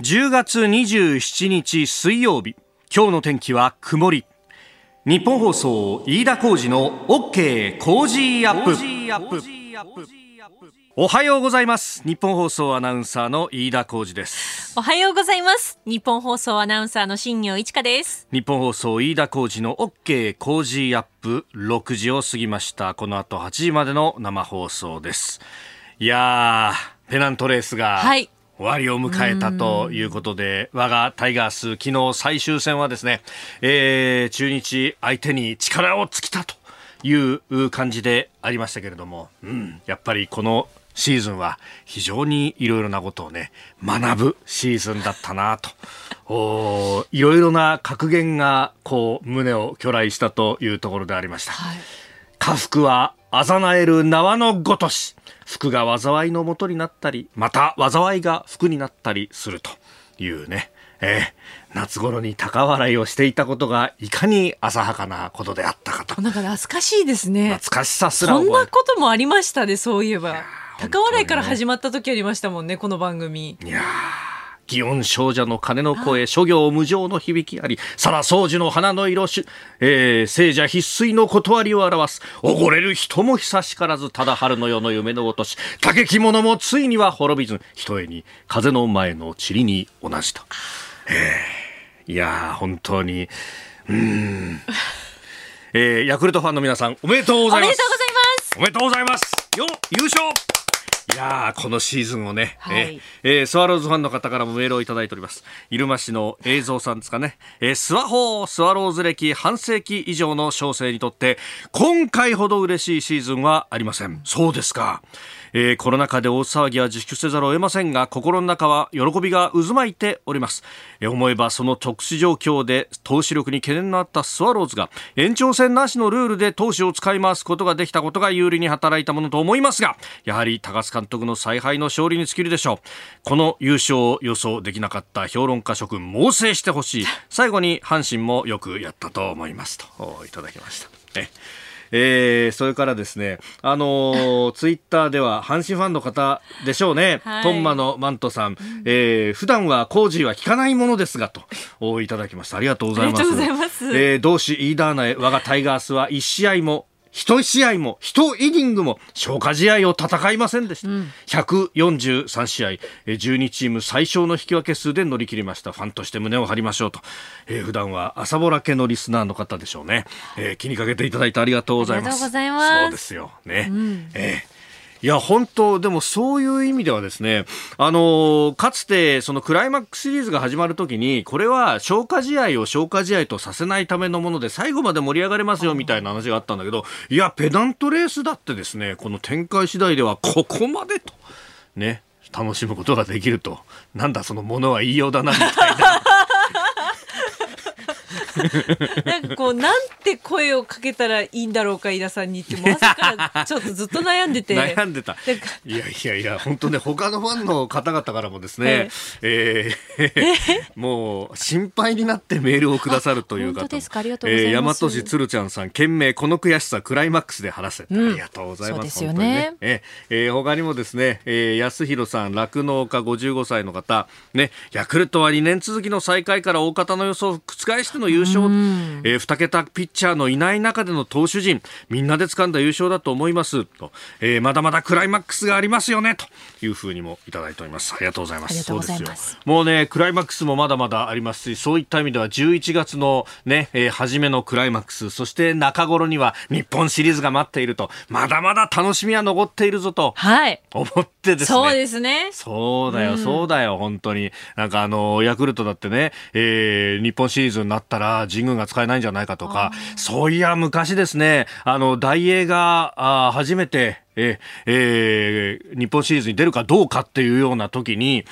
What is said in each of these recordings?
10月27日水曜日。今日の天気は曇り。日本放送飯田浩二の OK コージーアップ。おはようございます。ニッポン放送アナウンサーの飯田浩司です。おはようございます。ニッポン放送アナウンサーの新行市佳です。日本放送飯田浩二の OK コージーアップ。6時を過ぎました。この後8時までの生放送です。いやーペナントレースが、はい終わりを迎えたということで、我がタイガース、昨日最終戦はですね、えー、中日相手に力を尽きたという感じでありましたけれども、うん、やっぱりこのシーズンは非常にいろいろなことをね、学ぶシーズンだったなと。おいろいろな格言がこう胸を巨来したというところでありました。はい、家福はあざなえる縄のごとし。服が災いのもとになったり、また災いが服になったりするというね、えー、夏頃に高笑いをしていたことがいかに浅はかなことであったかと。なんか懐かしいですね。懐かしさすらそんなこともありましたね、そういえば。高笑いから始まった時ありましたもんね、この番組。いやー祇園少女の鐘の声、諸行無常の響きあり、皿掃除の花の色し、えー、聖者必須の断りを表す。おごれる人も久しからず、ただ春の夜の夢のごとし、竹着物もついには滅びず、ひとえに風の前の塵に同じと。えー、いやー、本当に、うん。えー、ヤクルトファンの皆さん、おめでとうございます。おめでとうございます。よ、優勝いやこのシーズンをね、はい、えー、スワローズファンの方からもメールをいただいております。入間市の映像さんですかね、えー、スワホースワローズ歴半世紀以上の小生にとって今回ほど嬉しいシーズンはありません。そうですかえー、コロナ禍で大騒ぎは自粛せざるを得ませんが心の中は喜びが渦巻いております、えー、思えばその特殊状況で投資力に懸念のあったスワローズが延長戦なしのルールで投資を使い回すことができたことが有利に働いたものと思いますがやはり高津監督の采配の勝利に尽きるでしょう。この優勝を予想できなかった評論家諸君猛省してほしい。最後に阪神もよくやったと思います。といただきました。ええー、それからですね、あのー、ツイッターでは阪神ファンの方でしょうね、はい、トンマのマントさん、えー、普段は工事は聞かないものですがといただきました。ありがとうございます。ます。えー、同志イーダーナへ我がタイガースは1試合も一試合も一イニングも消化試合を戦いませんでした、うん、143試合。12チーム最小の引き分け数で乗り切りました。ファンとして胸を張りましょうと、えー、普段は朝ぼらけのリスナーの方でしょうね、えー、気にかけていただいてありがとうございます。そうですよね、うん、えーいや、本当、でもそういう意味ではですね、あのかつてそのクライマックスシリーズが始まるときに、これは消化試合を消化試合とさせないためのもので、最後まで盛り上がれますよみたいな話があったんだけど、いや、ペナントレースだってですね、この展開次第ではここまでと、ね、楽しむことができると、なんだそのものは言いようだなみたいな。なんかこうなんて声をかけたらいいんだろうか飯田さんにってもう朝からちょっとずっと悩んでて。悩んでた。いやいやいや本当ね他のファンの方々からもですね、えー、え？ー、もう心配になってメールをくださるという方。本当ですか？ありがとうございます、えー、大和市つるちゃんさん懸命この悔しさクライマックスで話せ、うん、ありがとうございますですよね。ね。えー、他にもですね、えー、安弘さん酪農家55歳の方ねヤクルトは2年続きの最下位から大方の予想を覆しての優勝、えー、2桁ピッチャーのいない中での投手陣。みんなで掴んだ優勝だと思います。と、えー、まだまだクライマックスがありますよね。と。いうふうにもいただいております。ありがとうございます。そうですよ。もうねクライマックスもまだまだありますしそういった意味では11月のね、えー、初めのクライマックス。そして中頃には日本シリーズが待っていると。まだまだ楽しみは残っているぞと。思ってですね、そうですね。そうだよ、そうだよ本当に。なんかあのヤクルトだってね、えー、日本シリーズになったら神宮が使えないんじゃないかとかそういや昔ですねあの大英があ初めてええー、日本シリーズに出るかどうかっていうような時に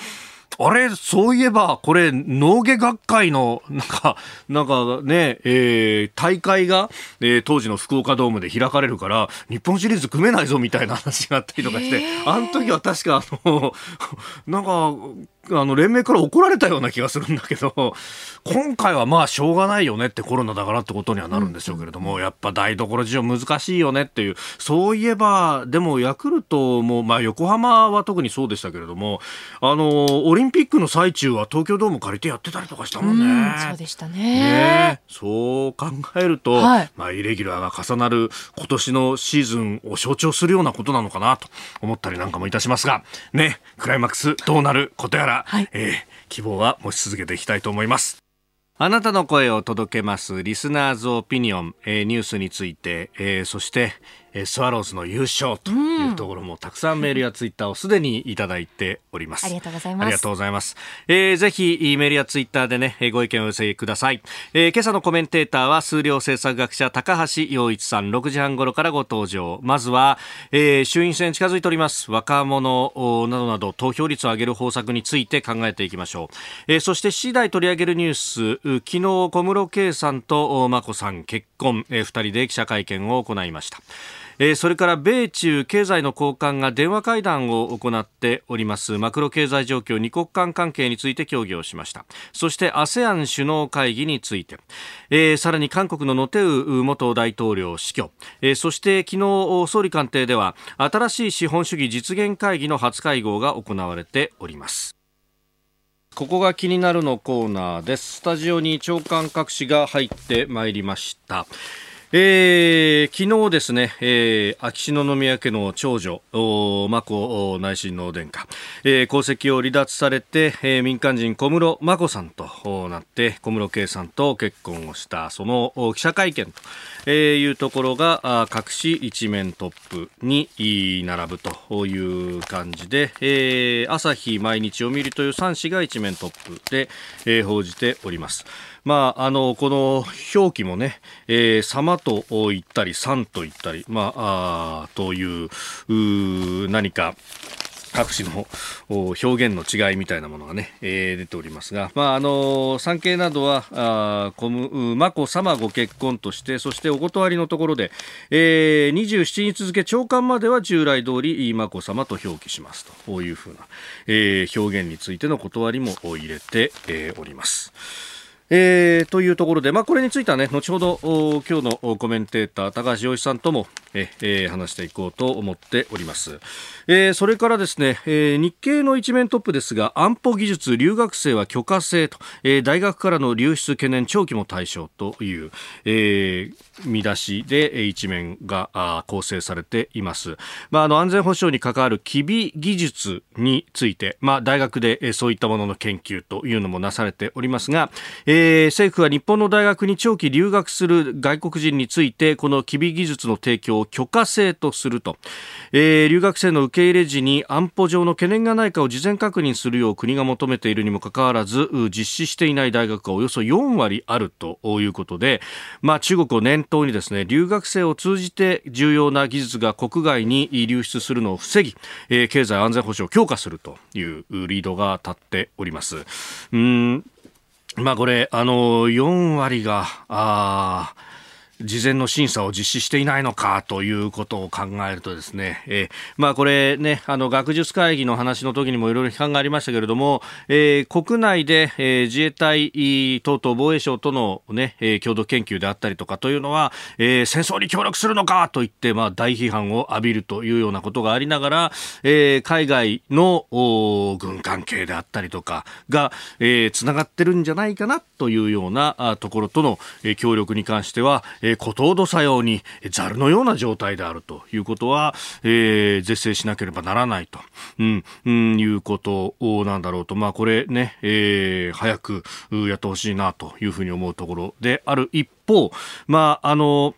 あれ、そういえば、これ、農芸学会の、なんか、なんかね、えー、大会が、えー、当時の福岡ドームで開かれるから、日本シリーズ組めないぞみたいな話があったりとかして、あの時は確か、あの、なんか、あの連盟から怒られたような気がするんだけど今回はまあしょうがないよねってコロナだからってことにはなるんでしょうけれども、やっぱ台所事情難しいよねっていうそういえばでもヤクルトも、まあ、横浜は特にそうでしたけれどもあのオリンピックの最中は東京ドーム借りてやってたりとかしたもんね。うんそうでしたね。ね。そう考えると、はい。まあ、イレギュラーが重なる今年のシーズンを象徴するようなことなのかなと思ったりなんかもいたしますが、ね、クライマックスどうなることやら、はいえー希望は持ち続けていきたいと思います。あなたの声を届けますリスナーズオピニオン、えーニュースについて、えーそして、えースワローズの優勝というところもたくさんメールやツイッターをすでにいただいております。ありがとうございますありがとうございます。えーぜひメールやツイッターでね、えーご意見をお寄せください。えー今朝のコメンテーターは数量政策学者高橋洋一さん6時半頃からご登場。まずは、えー衆院選近づいております。若者おなどなど投票率を上げる方策について考えていきましょう。えーそして7時台取り上げるニュース、う昨日小室圭さんとお眞子さん結婚、え2人で記者会見を行いました。えーそれから米中経済の高官が電話会談を行っております。マクロ経済状況二国間関係について協議をしました。そして ASEAN 首脳会議について、えーさらに韓国のノテウ元大統領死去、えーそして昨日総理官邸では新しい資本主義実現会議の初会合が行われております。ここが気になるのコーナーです。スタジオに長官各紙が入ってまいりました。えー昨日ですね、えー秋篠宮家の長女、眞子内親王殿下、えー皇籍を離脱されて、えー民間人小室眞子さんとなって、小室圭さんと結婚をした、その記者会見と、いうところが、各紙一面トップに並ぶという感じで、えー朝日毎日読売という3紙が一面トップで、えー報じております。まあ、あの、この表記もね、えー、様と言ったり、さんと言ったり、まあ、あという、う何か、各種の表現の違いみたいなものがね、えー出ておりますが、まあ、あの産経などはあーこむう眞子さまご結婚としてそしてお断りのところで、えー27日付長官までは従来通り眞子さまと表記しますというふうな、えー表現についての断りも入れて、えーおります。えーというところで、まあ、これについてはね、後ほど今日のコメンテーター、高橋洋一さんともええー話していこうと思っております。えーそれからですね、えー日経の一面トップですが、安保技術留学生は許可制と、えー大学からの流出懸念長期も対象という、えー見出しでえー一面があ構成されています。まあ、あの安全保障に関わる機微技術について、まあ、大学でえーそういったものの研究というのもなされておりますが、え政府は日本の大学に長期留学する外国人についてこの機微技術の提供を許可制とすると、えー留学生の受け入れ時に安保上の懸念がないかを事前確認するよう国が求めているにもかかわらず実施していない大学がおよそ4割あるということで、まあ、中国を念頭にですね留学生を通じて重要な技術が国外に流出するのを防ぎ、えー経済安全保障を強化するというリードが立っております。うんまあこれ、あの、4割が、ああ事前の審査を実施していないのかということを考えるとですね、えーまあこれね、あの学術会議の話の時にもいろいろ批判がありましたけれども、えー国内で、えー自衛隊等々防衛省とのね、えー共同研究であったりとかというのは、えー戦争に協力するのかと言って、まあ大批判を浴びるというようなことがありながら、えー海外の軍関係であったりとかが、えー、つながってるんじゃないかなというようなところとの、え協力に関しては、えー、ことほどさようにざるのような状態であるということは、えー是正しなければならないと、うんうん、いうことなんだろうと、まあ、これね、えー早くやってほしいなというふうに思うところである一方、まあ、あの、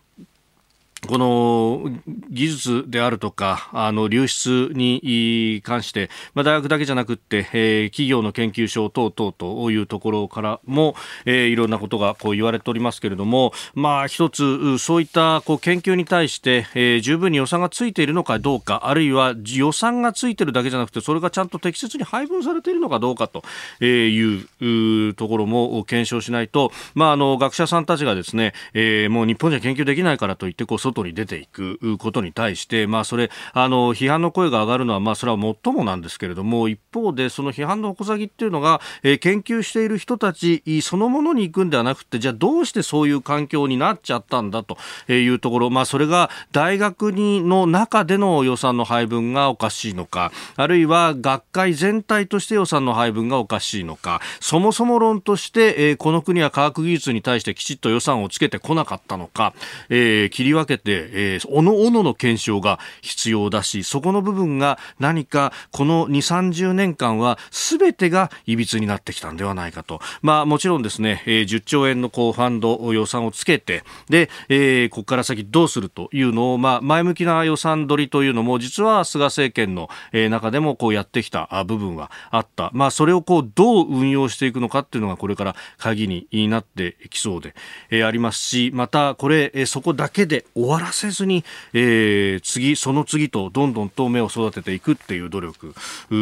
この技術であるとか、あの流出に関して、まあ、大学だけじゃなくって、えー企業の研究所等々というところからも、えーいろんなことがこう言われておりますけれども、まあ一つ、そういったこう研究に対して、えー十分に予算がついているのかどうか、あるいは予算がついているだけじゃなくて、それがちゃんと適切に配分されているのかどうかといううところも検証しないと、まああの学者さんたちがですね、えーもう日本じゃ研究できないからといってこう外に出ていくことに対して、まあ、それあの批判の声が上がるのは、まあ、それはもっともなんですけれども一方でその批判の矛先っていうのが、えー、研究している人たちそのものに行くんではなくてじゃあどうしてそういう環境になっちゃったんだというところ、まあ、それが大学にの中での予算の配分がおかしいのかあるいは学会全体として予算の配分がおかしいのかそもそも論として、えー、この国は科学技術に対してきちっと予算をつけてこなかったのか、えー、切り分けて、えー、おのおのの検証が必要だしそこの部分が何かこの2、30年間は全てがいびつになってきたんではないかと。まあもちろんですね、えー、10兆円のこうファンド予算をつけて、で、えー、ここから先どうするというのを、まあ前向きな予算取りというのも実は菅政権の、中でもこうやってきた部分はあった。まあそれをこうどう運用していくのかっていうのがこれから鍵になってきそうで、えー、ありますし、またこれ、えー、そこだけで終終わらせずに、えー、次、その次とどんどんと芽を育てていくっていう努力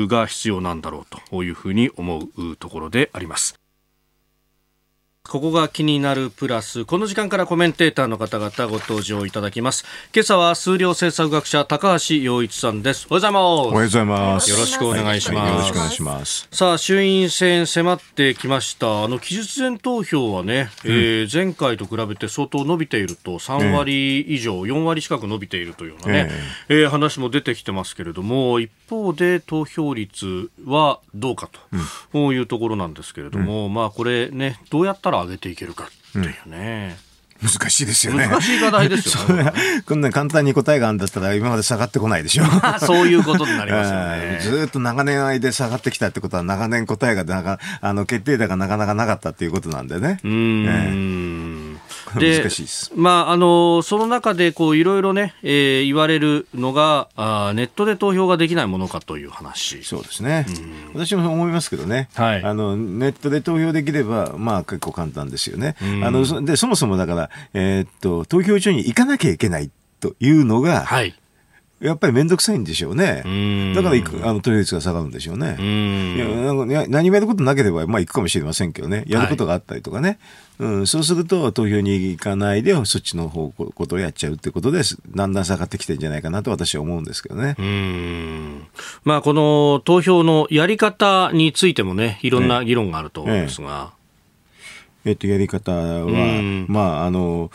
が必要なんだろうというふうに思うところであります。ここが気になるプラス。この時間からコメンテーターの方々ご登場いただきます。今朝は数量政策学者高橋洋一さんです。おはようございます。おはようございます。よろしくお願いします、はい、よろしくお願いします。さあ衆院選迫ってきました。あの期日前投票はね、うん、えー、前回と比べて相当伸びていると3割以上、4割近く伸びているというようなね、えー、えー、話も出てきてますけれども一方で投票率はどうかというところなんですけれども、うん、まあこれねどうやったら上げていけるかっていうね。難しいですよね。難しい課題ですよね。こんな簡単に答えがあるんだったら今まで下がってこないでしょ。そういうことになりますよね。ずっと長年間で下がってきたってことは長年答えがなかあの決定打がなかなかなかったっていうことなんでね。うん、えーで 難しいです。まあ、あの、その中で、こう、いろいろね、えー、言われるのがあ、ネットで投票ができないものかという話。そうですね。私も思いますけどね。はい。あの、ネットで投票できれば、まあ、結構簡単ですよね。あの、で、そもそもだから、えー、っと、投票所に行かなきゃいけないというのが、はい。やっぱり面倒くさいんでしょうね。だから行くあの投票率が下がるんでしょうね。いやなんか何もやることなければ、まあ、行くかもしれませんけどね、やることがあったりとかね、はい、うん、そうすると投票に行かないで、そっちの方ことをやっちゃうってことで、だんだん下がってきてるんじゃないかなと私は思うんですけどね。うん。まあ、この投票のやり方についてもね、いろんな議論があると思うんですが。ええ。っと、やり方は、まあ、あの、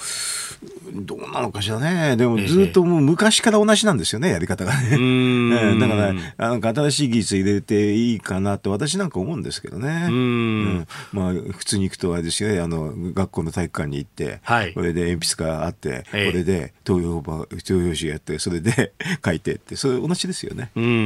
どうなのかしらね。でもずっともう昔から同じなんですよね、やり方がね。だから、なんか新しい技術入れていいかなって私なんか思うんですけどね。うん、まあ、普通に行くとあれですよね、あの、学校の体育館に行って、はい、これで鉛筆があって、これで投票投票紙やって、それで 書いてって、それ同じですよね。うんうんうんう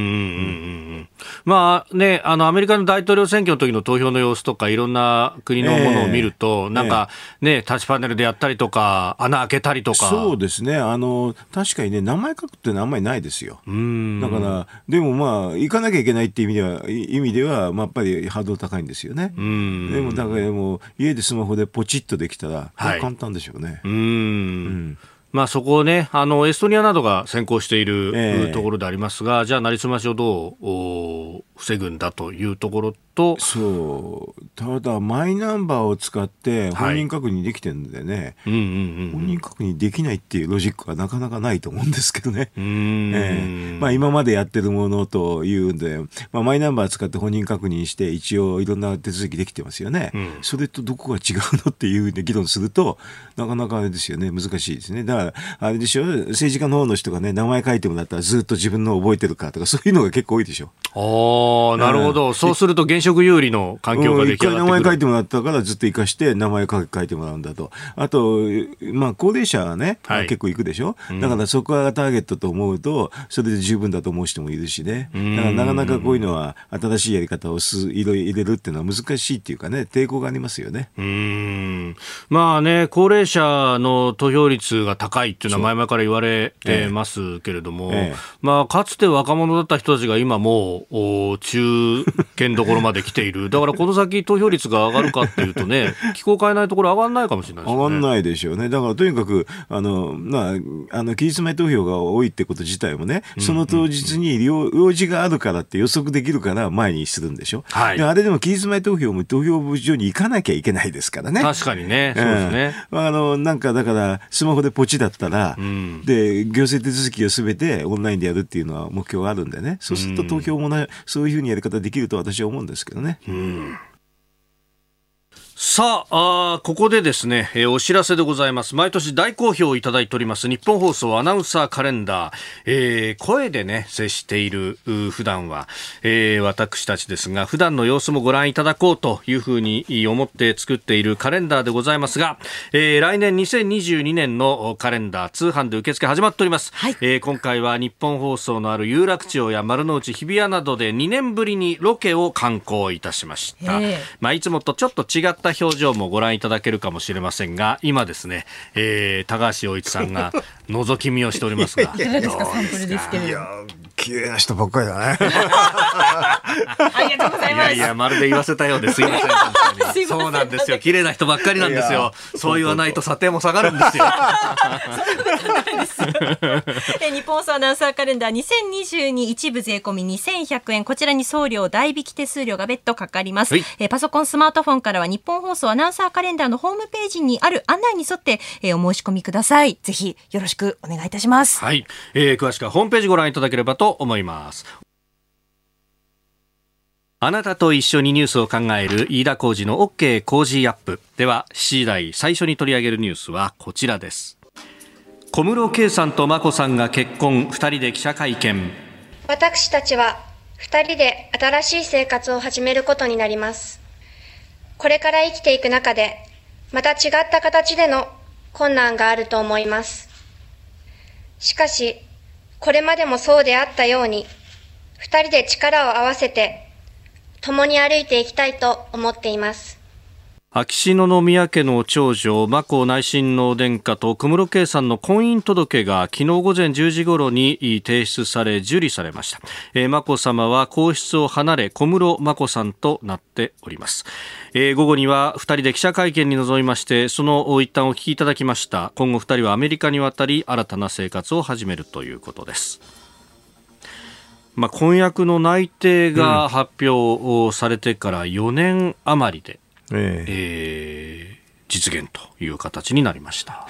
ん。まあね、あの、アメリカの大統領選挙の時の投票の様子とか、いろんな国のものを見ると、えー、なんかね、タッチパネルでやったりとか、穴開けたりりとか。そうですね。あの確かにね名前書くってのはあんまりないですよ。だからでもまあ行かなきゃいけないっていう意味では意味では、まあ、やっぱりハードル高いんですよね。でもだからもう家でスマホでポチッとできたら、はい、簡単でしょうね。うん。うん。まあ、そこをね、あのエストニアなどが先行している、えー、ところでありますが、じゃあ、なりすましをどう防ぐんだというところと。そう。ただマイナンバーを使って本人確認できてるんでね、はい、本人確認できないっていうロジックはなかなかないと思うんですけどね、えーまあ、今までやってるものというんで、まあ、マイナンバー使って本人確認して一応いろんな手続きできてますよね、うん、それとどこが違うのっていうで議論するとなかなかあれですよね。難しいですね。だからあれでしょ？政治家の方の人がね名前書いてもらったらずっと自分の覚えてるかとかそういうのが結構多いでしょ。ああなるほど、そうすると現職有利の環境が出来上がって名前書いてもらったからずっと生かして名前書いてもらうんだと。あと、まあ、高齢者がね、はい、結構行くでしょ、うん、だからそこがターゲットと思うと、それで十分だと思う人もいるしね。だからなかなかこういうのは新しいやり方をすいろいろ入れるっていうのは難しいっていうかね、抵抗がありますよね。うん。まあね、高齢者の投票率が高いっていうのは前々から言われてますけれども、ええ。え、まあ、かつて若者だった人たちが今もうと中堅どころまで来ている。だからこの先投票率が上がるかっていうとね、気候変えないところ上がらないかもしれないですね。上がらないでしょうね。だからとにかく、あの、まあ、あの、期日前投票が多いってこと自体もね、その当日に用事があるからって予測できるから前にするんでしょ。はい。あれでも期日前投票も投票所に行かなきゃいけないですからね。確かにね。そうですね。うん、あの、なんかだから、スマホでポチだったら、うん、で、行政手続きをすべてオンラインでやるっていうのは目標があるんでね。そうすると投票もね、そういうふうにやり方できると私は思うんですけどね。うんさああ、ここでですね、えー、お知らせでございます。毎年大好評いただいております、日本放送アナウンサーカレンダー。えー、声でね、接している、普段は、えー、私たちですが、普段の様子もご覧いただこうというふうに思って作っているカレンダーでございますが、えー、来年2022年のカレンダー、通販で受付始まっております。はい、えー、今回は日本放送のある有楽町や丸の内、日比谷などで2年ぶりにロケを観光いたしました。まあ、いつもとちょっと違ったった表情もご覧いただけるかもしれませんが今ですね、えー、高橋洋一さんが 覗き見をしておりますがいかがですかサンプルですけ綺麗な人ばっかりだね。ありがとうございます。いやいや、まるで言わせたようですいません。そうなんですよ。綺麗な人ばっかりなんですよ。そう言わないと査定も下がるんですよ。え日本放送アナウンサーカレンダー2022一部税込み2100円。こちらに送料代引き手数料が別途かかります。はい、えパソコン、スマートフォンからは日本放送アナウンサーカレンダーのホームページにある案内に沿って、えお申し込みください。ぜひよろしくお願いいたします。はい。えー、詳しくはホームページご覧いただければとと思います。あなたと一緒にニュースを考える飯田浩二の OK 工事アップ。では、7時台最初に取り上げるニュースはこちらです。小室圭さんと眞子さんが結婚、二人で記者会見。私たちは二人で新しい生活を始めることになります。これから生きていく中で、また違った形での困難があると思います。しかし、これまでもそうであったように、二人で力を合わせて、共に歩いていきたいと思っています。秋篠宮家の長女眞子内親王殿下と小室圭さんの婚姻届が昨日午前10時ごろに提出され受理されました、えー、眞子さまは皇室を離れ小室眞子さんとなっております、えー、午後には2人で記者会見に臨みましてその一旦お聞きいただきました。今後2人はアメリカに渡り新たな生活を始めるということです。まあ、婚約の内定が発表されてから4年余りで、ええー、実現という形になりました。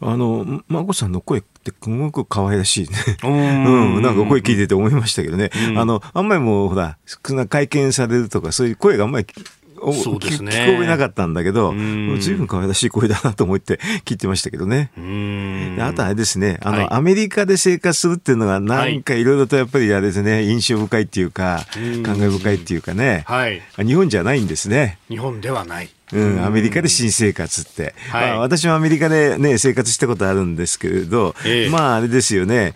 あの、眞子さんの声ってすごく可愛らしいね。う ん、なんか声聞いてて思いましたけどね。うん、あの、あんまりもう、ほら、会見されるとか、そういう声があんまりそうですね、聞こえなかったんだけど、ずいぶん可愛らしい声だなと思って聞いてましたけどね。あとあれですね、あの、はい、アメリカで生活するっていうのが、なんかい。ろいろとやっぱりあれですね、印象深いっていうか、感慨深いっていうかね、はい、日本じゃないんですね。日本ではない。うん、アメリカで新生活って、はい、まあ、私もアメリカで、ね、生活したことあるんですけれど、えまああれですよね。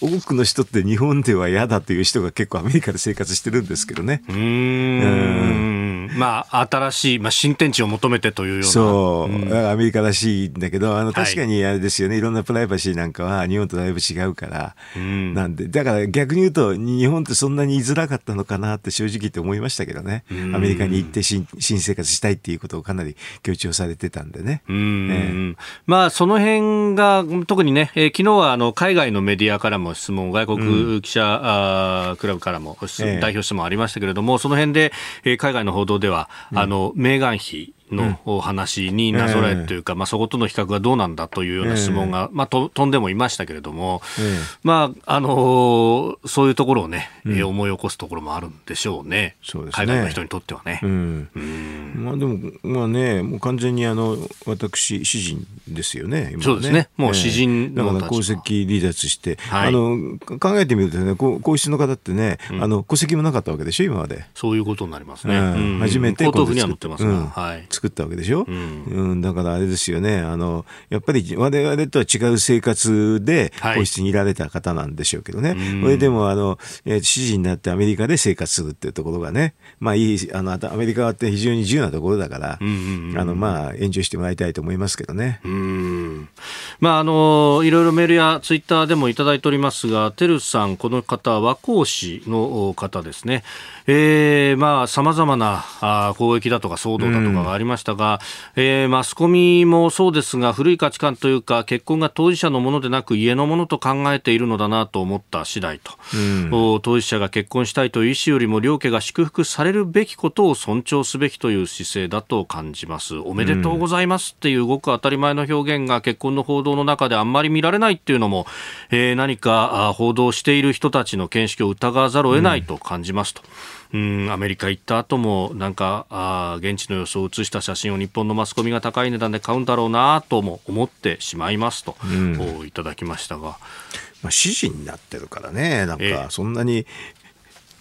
多くの人って日本では嫌だという人が結構アメリカで生活してるんですけどね。うん。まあ新しい、まあ、新天地を求めてというような。そう、うん、アメリカらしいんだけどあの確かにあれですよね、はい、いろんなプライバシーなんかは日本とだいぶ違うから、うん、なんで。だから逆に言うと日本ってそんなに居づらかったのかなって正直言って思いましたけどね。アメリカに行って新新生活したいっていうことをかなり強調されてたんでね。うん、えー、まあ、その辺が特にね、えー、昨日はあの海外のメディアからも質問、外国記者、うん、あクラブからも、えー、代表質問ありましたけれども、その辺で、えー、海外の報道では、うん、あのメーガン妃の話になぞらえというか、うん、まあ、そことの比較がどうなんだというような質問が、まあ、と飛んでもいましたけれども、まああのー、そういうところをね、うん、思い起こすところもあるんでしょうね、そうですね。海外の人にとってはね。うん。まあ、でも、まあね、もう完全にあの私、詩人ですよね、ね。そうですね、もう詩人だから功績離脱して、はい、あの考えてみるとね、皇室の方ってね、あの戸籍もなかったわけでしょ、今まで。そういうことになりますね。初めて皇統譜には載ってますが、はい作ったわけでしょ、うん、うん、だからあれですよね。あのやっぱり我々とは違う生活で皇室にいられた方なんでしょうけどね、はい、それでもあの、えー、知事になってアメリカで生活するっていうところがねまあいいあのアメリカって非常に自由うなところだから、あのまあ、援助してもらいたいと思いますけどね。うん。まあ、あのいろいろメールやツイッターでもいただいておりますが、テルさん、この方、和光市の方ですね。えー、まあ、様々なあ攻撃だとか騒動だとかがありましたが、うん、えー、マスコミもそうですが、古い価値観というか、結婚が当事者のものでなく家のものと考えているのだなと思った次第と。うん、当事者が結婚したいという意思よりも、両家が祝福されるべきことを尊重すべきという姿勢だと感じます。おめでとうございますっていうごく当たり前の表現が結婚の報道の中であんまり見られないっていうのも、えー、何か報道している人たちの見識を疑わざるを得ないと感じますと。うん、アメリカ行った後もなんかあ現地の様子を映した写真を日本のマスコミが高い値段で買うんだろうなとも思ってしまいますと、うん、いただきましたが、まあ、指示になってるからねなんかそんなに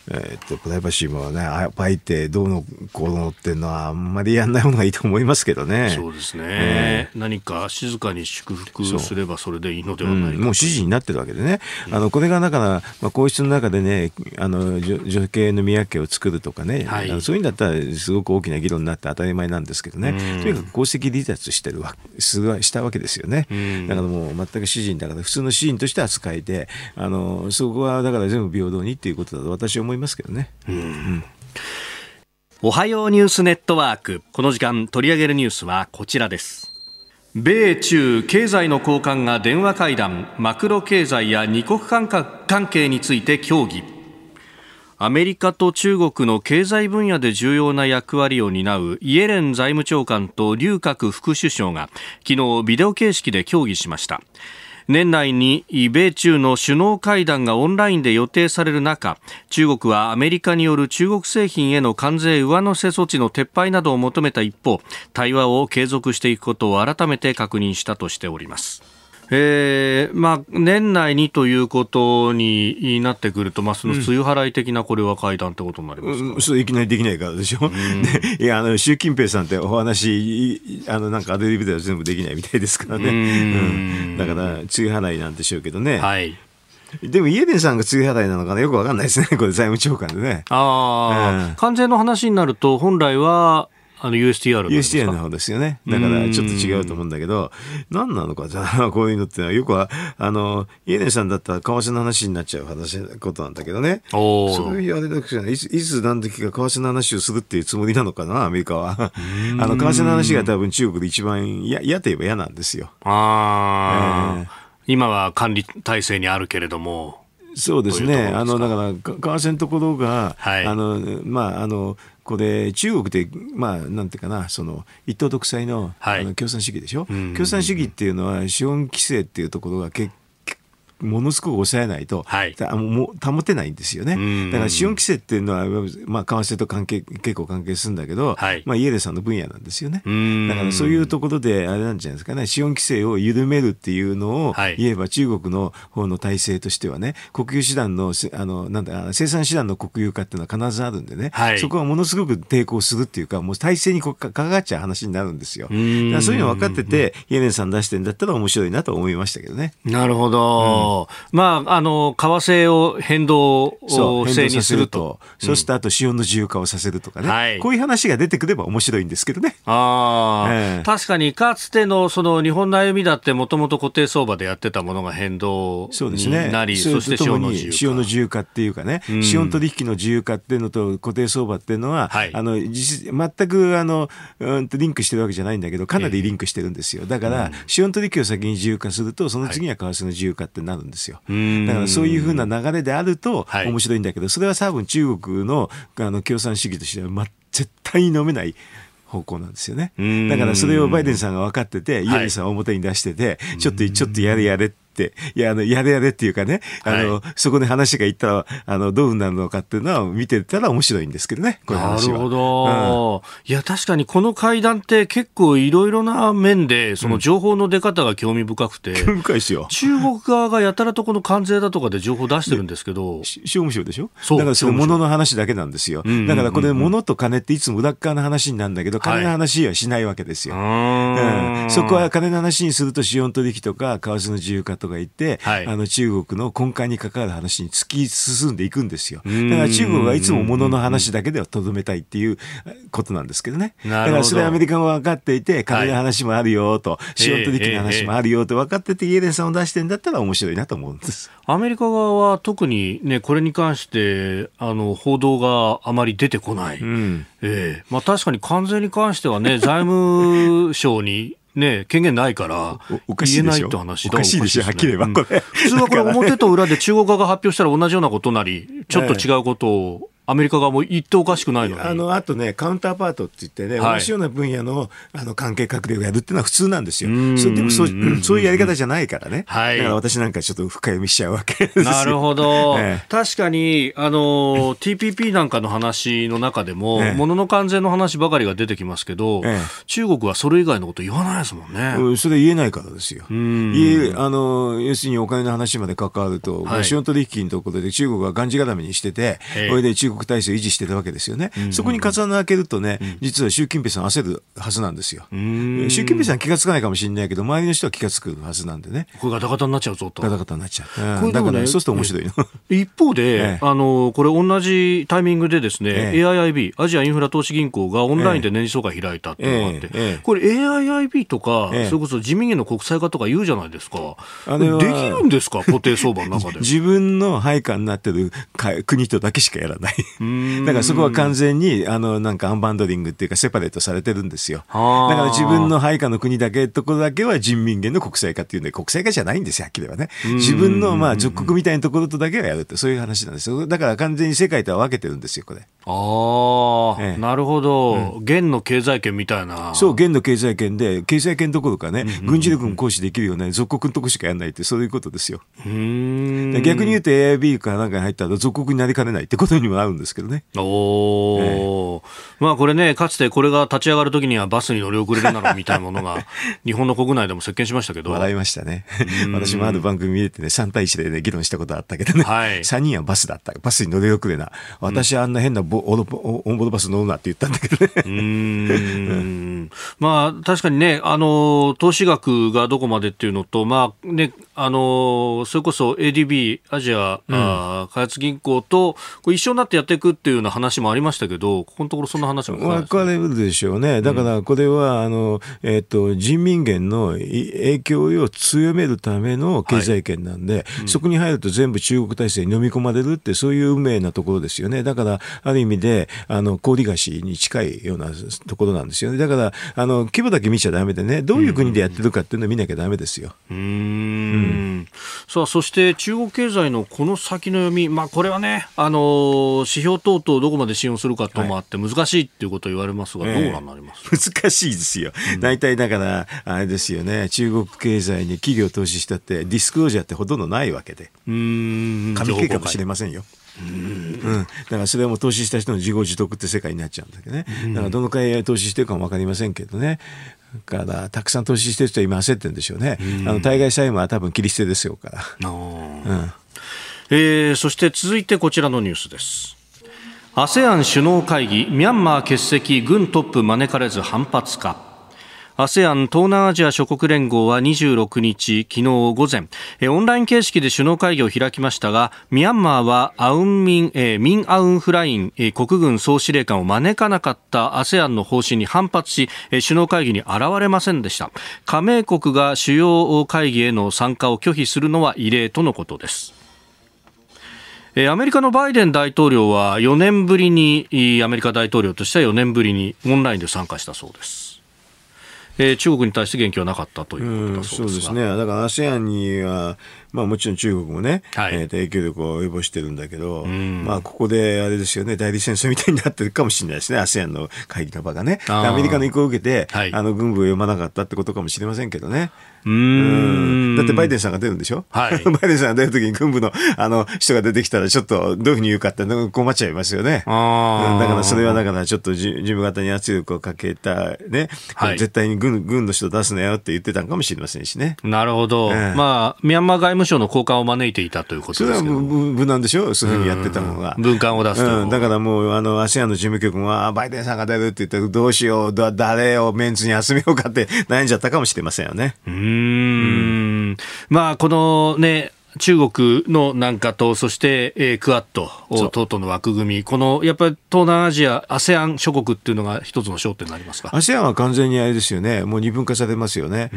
えー、っとプライバシーもねあえてどうのこうのっていうのはあんまりやんない方がいいと思いますけどね。そうですね、えー、何か静かに祝福すればそれでいいのではないか、うん、もう指示になってるわけでね、あのこれがだから、まあ、皇室の中でねあの女系の宮家を作るとかね、はい、そういうんだったらすごく大きな議論になって当たり前なんですけどね、うん、とにかく皇籍離脱してるわしたわけですよね、うん、だからもう全く詩人だから普通の詩人として扱いであのそこはだから全部平等にっていうことだと私は思いますけどね。うん、おはようニュースネットワーク。この時間取り上げるニュースはこちらです。米中経済の高官が電話会談。マクロ経済や二国関係について協議。アメリカと中国の経済分野で重要な役割を担うイエレン財務長官と劉鶴副首相が昨日ビデオ形式で協議しました年内に米中の首脳会談がオンラインで予定される中中国はアメリカによる中国製品への関税上乗せ措置の撤廃などを求めた一方対話を継続していくことを改めて確認したとしております。えーまあ、年内にということになってくると、まあ、その梅雨払い的なこれは会談ってことになりますか、うん、そういきなりできないからでしょ、うん、いやあの習近平さんってお話あのなんかアドリブでは全部できないみたいですからね、うん、だから梅雨払いなんでしょうけどね。はい。でもイエレンさんが梅雨払いなのかな？よくわかんないですね、これ財務長官でね。ああ、うん、関税の話になると、本来はあの USTR の USTR の方ですよね。だからちょっと違うと思うんだけど、何なのか、じゃあ、こういうのってのは、よくは、あの、イエレンさんだったら為替の話になっちゃう話、ことなんだけどね。そういうあれだけじゃない。いつ、いつ何時か為替の話をするっていうつもりなのかな、アメリカは。あの、為替の話が多分中国で一番嫌、嫌といえば嫌なんですよ。ああ、えー、今は管理体制にあるけれども。そうですね。あの、だから、為替のところが、はい、あの、まあ、あの、これ中国で、まあ、なんていうかなその一党独裁の,、あの共産主義でしょ、共産主義っていうのは資本規制っていうところが結ものすごく抑えないと、はい、も保てないんですよね。だから資本規制っていうのは、まあ、為替と関係結構関係するんだけど、はい、まあ、イエレンさんの分野なんですよね。だからそういうところで、あれなんじゃないですかね、資本規制を緩めるっていうのを言えば、中国の方の体制としてはね、国有手段の、あの、なんだ、生産手段の国有化っていうのは必ずあるんでね、はい、そこはものすごく抵抗するっていうか、もう体制にかかっちゃう話になるんですよ。そういうの分かってて、イエレンさん出してんだったら面白いなと思いましたけどね。なるほど。まあ、あの、為替を変動制にすると。そうした後、資本の自由化をさせるとかね、はい、こういう話が出てくれば面白いんですけどね。ああ、えー、確かに、かつてのその日本の歩みだって、もともと固定相場でやってたものが変動になり、そ、ね,、して資本の自由化。資本の自由化っていうかね、うん、資本取引の自由化っていうのと固定相場っていうのは、はい、あの実全くあの、うん、リンクしてるわけじゃないんだけど、かなりリンクしてるんですよ。だから、資本取引を先に自由化すると、その次には為替の自由化ってなるんですよ。だからそういうふうな流れであると面白いんだけど、それは多分中国のあの共産主義としては、ま、絶対に飲めない。方向なんですよね。だからそれをバイデンさんが分かってて、イエレンさんを表に出してて、ちょっと、ちょっとやれやれって、いや、あの、やれやれっていうかね、あの、はい、そこで話がいったら、あの、どうなるのかっていうのは見てたら面白いんですけどね、この話は。なるほど、うん。いや、確かにこの会談って結構いろいろな面で、その情報の出方が興味深くて、うん、興味深いですよ。中国側がやたらとこの関税だとかで情報出してるんですけど、商務省でしょ？そう。だからその物の話だけなんですよ。だからこれ物と金っていつも裏側の話になるんだけど、金の話はしないわけですよ。はい、うん、そこは金の話にすると資本取引とか為替の自由化ととか言って、はい、あの中国の根幹に関わる話に突き進んでいくんですよ。だから中国はいつもものの話だけではとどめたいっていうことなんですけどね。だからそれはアメリカも分かっていて、金の話もあるよと、資本取引の話もあるよと分かってて、イエレンさんを出してんだったら面白いなと思うんです。アメリカ側は特にね、これに関してあの報道があまり出てこない。うん、ええー、まあ確かに関税に関してはね、財務省にね、権限ないから、言えないって話だ。おかしいでしょ、はっきり言えば。普通はこれ、表と裏で中国側が発表したら同じようなことなり、ちょっと違うことをアメリカ側も言っておかしくないのあのあとね、カウンターパートって言ってね、はい、同じような分野のあの関係閣僚がやるっていうのは普通なんですよ。それでもそうそういうやり方じゃないからね、はい、だから私なんかちょっと深読みしちゃうわけですなるほど、ええ、確かにあの TPP なんかの話の中でも、え、ものの関税の話ばかりが出てきますけど、中国はそれ以外のこと言わないですもんね。うん、それ言えないからですよ。いあの要するにお金の話まで関わると、はい、資本取引のところで中国はがんじがらめにしてて、これで中国体制を維持してたわけですよね、うんうん、そこに風穴開けるとね、うん、実は習近平さん焦るはずなんですよ。習近平さん気がつかないかもしれないけど、周りの人は気がつくはずなんでね。これガタガタになっちゃうぞと。ガタガタになっちゃう。これだから、ね、そうすると面白いの。一方で、ええ、あの、これ同じタイミングでですね、ええ、AIIB、アジアインフラ投資銀行がオンラインで年次総会開いたっていうのがあって、え、これ AIIB とか、それこそ自民元の国際化とか言うじゃないですか。あれはできるんですか、固定相場の中で。自分の配下になってる国とだけしかやらない。だからそこは完全にあのなんかアンバンドリングっていうかセパレートされてるんですよ。だから自分の配下の国だけところだけは人民元の国際化っていうんで国際化じゃないんですよはっきりはね。自分のまあ属国みたいなところとだけはやるってそういう話なんですよ。だから完全に世界とは分けてるんですよこれ。ああ、ええ、なるほど、うん、元の経済圏みたいな。そう元の経済圏で経済圏どころかね、軍事力も行使できるよね属国のとこしかやらないってそういうことですよ。逆に言うと AIB かなんかに入ったら属国になりかねないってことにもなるんですけどね。おまあこれね、かつてこれが立ち上がるときにはバスに乗り遅れるなろみたいなものが、日本の国内でも席巻しましたけど。笑いましたね。私もある番組見れてね、3対1でね、議論したことあったけどね、はい、3人はバスだった。バスに乗り遅れな。私あんな変なボオンボロバス乗るなって言ったんだけどね。うん。まあ確かにね、あの、投資額がどこまでっていうのと、まあね、あの、それこそ ADB、アジア、うん、あ開発銀行とこう一緒になってやっていくっていうような話もありましたけど、ここのところそんな話も分かれるでしょうね。だからこれは、あの、えっ、ー、と、人民元の影響を強めるための経済圏なんで、はいうん、そこに入ると全部中国体制に飲み込まれるって、そういう運命なところですよね。だから、ある意味で、あの、氷菓子に近いようなところなんですよね。だから、あの、規模だけ見ちゃだめでね、どういう国でやってるかっていうのを見なきゃだめですよ。うん。うんさあ、そして中国経済のこの先の読み、まあ、これはね、あの、指標等々どこまで信用するかともあって難しいっていうことを言われますが、どうなんなります、えー、難しいですよ。大体だから、あれですよね、中国経済に企業投資したって、ディスクロージャーってほとんどないわけで。うん。紙系かもしれませんよ。うん、だからそれはもう投資した人の自業自得って世界になっちゃうんだけどね、だからどのくらい投資してるかも分かりませんけどね、からたくさん投資してる人は今焦ってるんでしょうね、あの対外債務は多分切り捨てですよから。うん。えー、そして続いてこちらのニュースです ASEAN 首脳会議ミャンマー欠席軍トップ招かれず反発か。ASEAN 東南アジア諸国連合は26日昨日午前オンライン形式で首脳会議を開きましたがミャンマーはアウンミン、ミン・アウン・フライン、国軍総司令官を招かなかった ASEAN の方針に反発し、首脳会議に現れませんでした。加盟国が主要会議への参加を拒否するのは異例とのことです。アメリカのバイデン大統領は4年ぶりにアメリカ大統領としては4年ぶりにオンラインで参加したそうですえー、中国に対して言及はなかったということだそうですそうですね。だから ASEAN には、まあもちろん中国もね、はい、えー、影響力を及ぼしてるんだけど、まあここであれですよね、代理戦争みたいになってるかもしれないですね、ASEAN の会議の場がね。アメリカの意向を受けて、はい、あの軍部を読まなかったってことかもしれませんけどね。うん。だってバイデンさんが出るんでしょ、はい、バイデンさんが出るときに軍部のあの人が出てきたら、ちょっとどういうふうに言うかって困っちゃいますよね。あだからそれはだからちょっと事務方に圧力をかけた、ね、はい、絶対に軍軍の人出すなよって言ってたんかもしれませんしね。なるほど、えー、まあ、ミャンマー外務省の高官を招いていたということですそれは無難でしょ、そういうふうにやってたのが。文官を出すと、うん、だからもう、あの、アシアンの事務局も、バイデンさんが出るって言って、どうしよう、誰をメンツに集めようかって悩んじゃったかもしれませんよね。うんまあ、このね、中国のなんかと、そして、えー、クアッド等々の枠組み、このやっぱり東南アジア、ASEAN 諸国っていうのが一つの焦点になりますか？ASEAN は完全にあれですよね、もう二分化されますよね、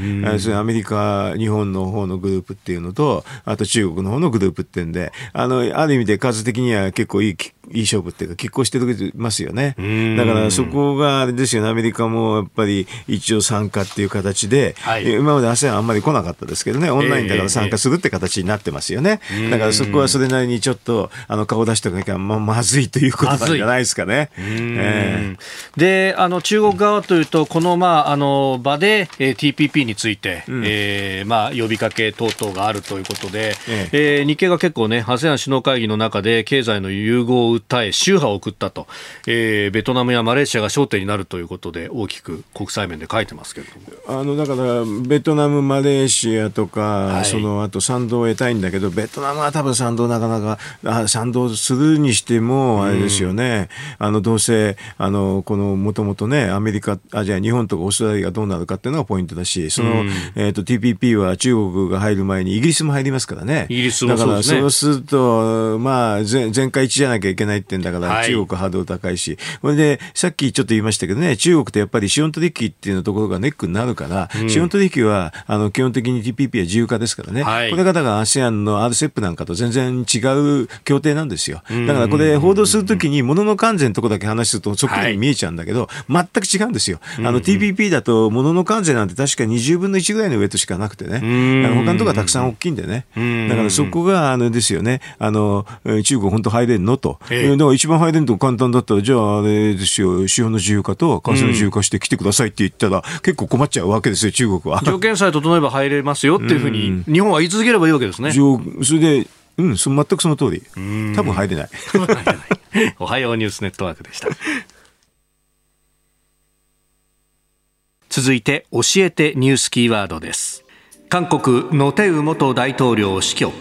アメリカ、日本の方のグループっていうのと、あと中国の方のグループってんで、あのある意味で数的には結構いいいい勝負っていうか、拮抗してますよね。だからそこがあれですよね、アメリカもやっぱり一応参加っていう形で、はい、今まで ASEAN あんまり来なかったですけどね、オンラインだから参加するって形になってますよね。だからそこはそれなりにちょっとあの顔出しておかなきゃままずいということなんじゃないですかね。えー、であの中国側というと、この,、まあ、あの場で、えー、TPP について、うん、えー、まあ、呼びかけ等々があるということで、ええ。ー、日経が結構ね、ASEAN 首脳会議の中で経済の融合を訴え、宗派を送ったと、えー、ベトナムやマレーシアが焦点になるということで、大きく国際面で書いてますけれども。あのだから、ベトナム、マレーシアとか、はい、そのあと賛同を得たいんだけど、ベトナムは多分賛同なかなか、あ賛同するにしても、あれですよね、うん、あのどうせ、あのこのもともとね、アメリカ、あじゃあ日本とかオーストラリアがどうなるかっていうのがポイントだし、その、うん、えーと、TPP は中国が入る前にイギリスも入りますからね。イギリスもそうですね。だからそうすると、まあ、全会一致じゃなきゃいけないってんだから、はい、中国ハードル高いし、それで、さっきちょっと言いましたけどね、中国ってやっぱり資本取引っていうところがネックになるから、うん、資本取引は、あの、基本的に TPP は自由化ですからね、はい、これ方が ASEAN の RCEP なんかと全然違う協定なんですよ。だからこれ報道するときに、物の完全のところだけ話するとそっくりに見えちゃうんだけど、はい、全く違うんですよ。あの、TPP だと、物の関税なんて確か20分の1ぐらいのウェイトしかなくてね、あの他のところはたくさん大きいんでね、だからそこが、あのですよね、あの、中国本当入れんのと。だから一番入れんと簡単だったら、じゃああれですよ、資本の自由化と為替の自由化して来てくださいって言ったら、結構困っちゃうわけですよ、中国は。条件さえ整えば入れますよっていうふうに、日本は言い続ければいいわけですね。それでうん、そ全くその通り。多分入れない。おはようニュースネットワークでした。続いて教えてニュースキーワードです。韓国ノテウ元大統領死去。